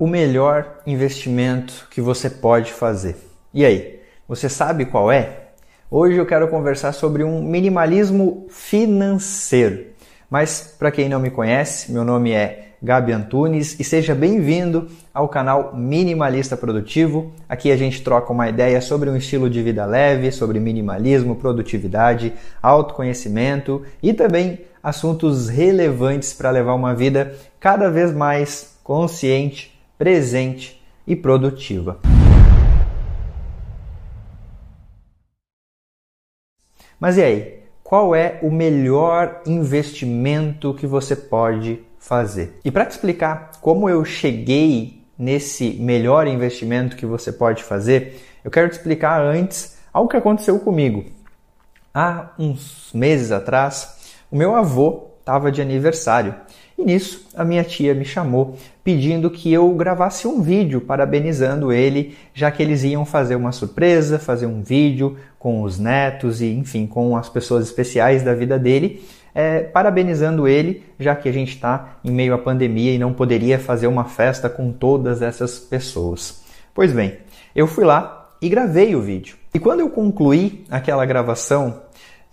O melhor investimento que você pode fazer. E aí, você sabe qual é? Hoje eu quero conversar sobre um minimalismo financeiro. Mas para quem não me conhece, meu nome é Gabi Antunes e seja bem-vindo ao canal Minimalista Produtivo. Aqui a gente troca uma ideia sobre um estilo de vida leve, sobre minimalismo, produtividade, autoconhecimento e também assuntos relevantes para levar uma vida cada vez mais consciente, presente e produtiva. Mas e aí? Qual é o melhor investimento que você pode fazer? E para te explicar como eu cheguei nesse melhor investimento que você pode fazer, eu quero te explicar antes algo que aconteceu comigo. Há uns meses atrás, o meu avô estava de aniversário e nisso, a minha tia me chamou pedindo que eu gravasse um vídeo parabenizando ele, já que eles iam fazer uma surpresa, fazer um vídeo com os netos e, enfim, com as pessoas especiais da vida dele, é, parabenizando ele, já que a gente está em meio à pandemia e não poderia fazer uma festa com todas essas pessoas. Pois bem, eu fui lá e gravei o vídeo. E quando eu concluí aquela gravação,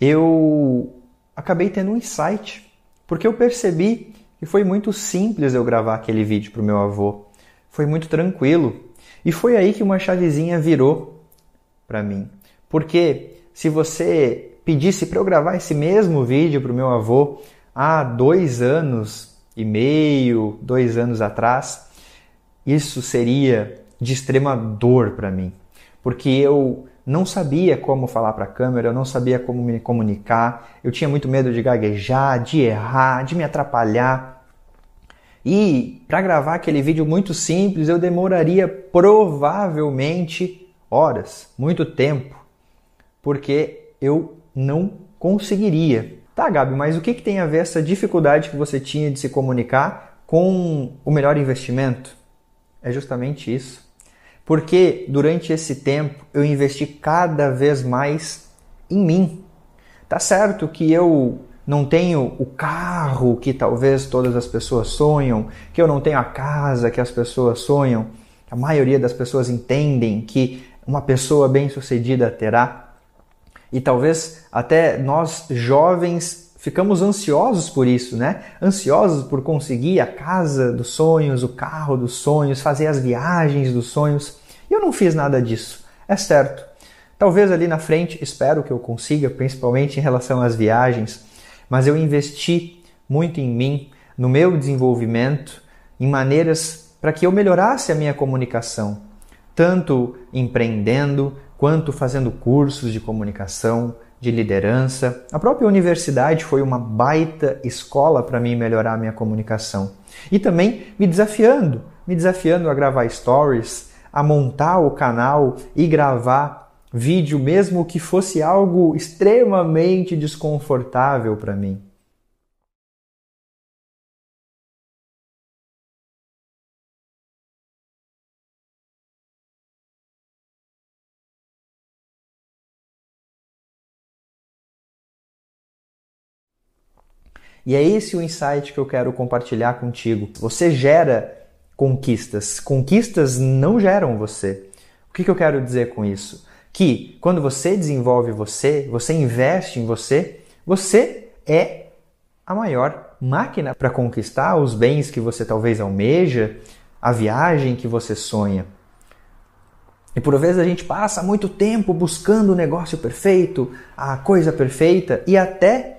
eu acabei tendo um insight, porque eu percebi e foi muito simples eu gravar aquele vídeo para o meu avô. Foi muito tranquilo. E foi aí que uma chavezinha virou para mim. Porque se você pedisse para eu gravar esse mesmo vídeo para o meu avô há dois anos e meio, dois anos atrás, isso seria de extrema dor para mim. Porque eu não sabia como falar para a câmera, eu não sabia como me comunicar, eu tinha muito medo de gaguejar, de errar, de me atrapalhar. E para gravar aquele vídeo muito simples, eu demoraria provavelmente horas, muito tempo, porque eu não conseguiria. Tá, Gabi, mas o que, que tem a ver essa dificuldade que você tinha de se comunicar com o melhor investimento? É justamente isso porque durante esse tempo eu investi cada vez mais em mim. Tá certo que eu não tenho o carro que talvez todas as pessoas sonham, que eu não tenho a casa que as pessoas sonham. A maioria das pessoas entendem que uma pessoa bem-sucedida terá. E talvez até nós jovens ficamos ansiosos por isso, né? Ansiosos por conseguir a casa dos sonhos, o carro dos sonhos, fazer as viagens dos sonhos. E eu não fiz nada disso, é certo. Talvez ali na frente, espero que eu consiga, principalmente em relação às viagens, mas eu investi muito em mim, no meu desenvolvimento, em maneiras para que eu melhorasse a minha comunicação, tanto empreendendo quanto fazendo cursos de comunicação, de liderança. A própria universidade foi uma baita escola para mim melhorar a minha comunicação. E também me desafiando, me desafiando a gravar stories, a montar o canal e gravar vídeo, mesmo que fosse algo extremamente desconfortável para mim. E é esse o insight que eu quero compartilhar contigo. Você gera conquistas. Conquistas não geram você. O que, que eu quero dizer com isso? Que quando você desenvolve você, você investe em você, você é a maior máquina para conquistar os bens que você talvez almeja, a viagem que você sonha. E por vezes a gente passa muito tempo buscando o negócio perfeito, a coisa perfeita e até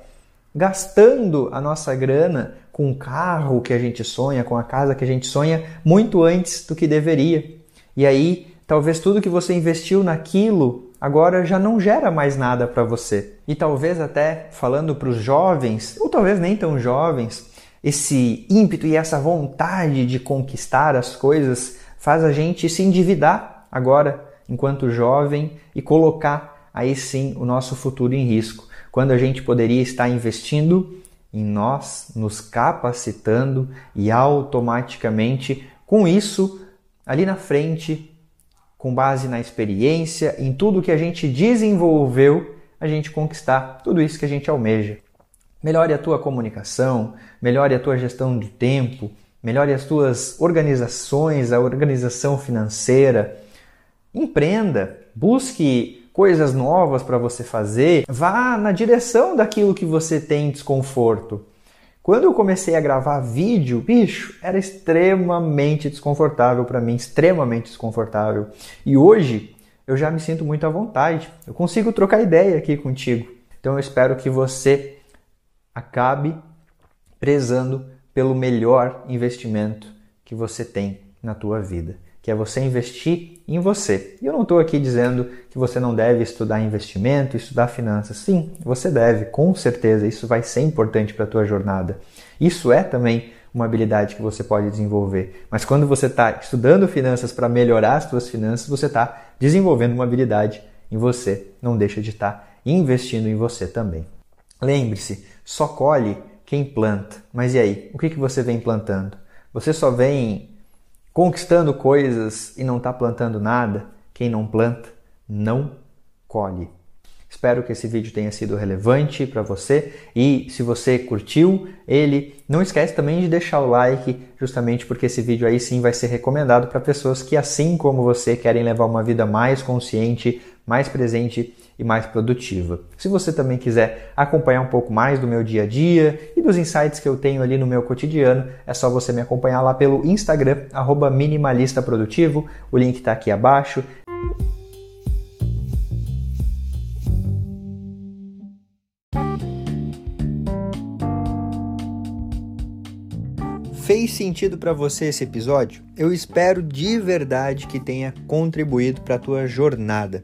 gastando a nossa grana com o carro que a gente sonha, com a casa que a gente sonha, muito antes do que deveria. E aí, talvez tudo que você investiu naquilo agora já não gera mais nada para você. E talvez até falando para os jovens, ou talvez nem tão jovens, esse ímpeto e essa vontade de conquistar as coisas faz a gente se endividar agora, enquanto jovem, e colocar aí sim o nosso futuro em risco, quando a gente poderia estar investindo em nós, nos capacitando e automaticamente com isso ali na frente, com base na experiência, em tudo que a gente desenvolveu, a gente conquistar tudo isso que a gente almeja. Melhore a tua comunicação, melhore a tua gestão do tempo, melhore as tuas organizações, a organização financeira. Empreenda, busque coisas novas para você fazer, vá na direção daquilo que você tem desconforto. Quando eu comecei a gravar vídeo, bicho, era extremamente desconfortável para mim, extremamente desconfortável. E hoje eu já me sinto muito à vontade. Eu consigo trocar ideia aqui contigo. Então eu espero que você acabe prezando pelo melhor investimento que você tem na tua vida, que é você investir em você. E eu não estou aqui dizendo que você não deve estudar investimento, estudar finanças. Sim, você deve, com certeza, isso vai ser importante para a tua jornada. Isso é também uma habilidade que você pode desenvolver. Mas quando você está estudando finanças para melhorar as suas finanças, você está desenvolvendo uma habilidade em você. Não deixa de estar tá investindo em você também. Lembre-se, só colhe quem planta. Mas e aí? O que, que você vem plantando? Você só vem conquistando coisas e não está plantando nada? Quem não planta, não colhe. Espero que esse vídeo tenha sido relevante para você e se você curtiu ele, não esquece também de deixar o like, justamente porque esse vídeo aí sim vai ser recomendado para pessoas que assim como você querem levar uma vida mais consciente, mais presente e mais produtiva. Se você também quiser acompanhar um pouco mais do meu dia a dia e dos insights que eu tenho ali no meu cotidiano, é só você me acompanhar lá pelo Instagram, @minimalistaprodutivo. O link está aqui abaixo. Fez sentido para você esse episódio? Eu espero de verdade que tenha contribuído para a tua jornada.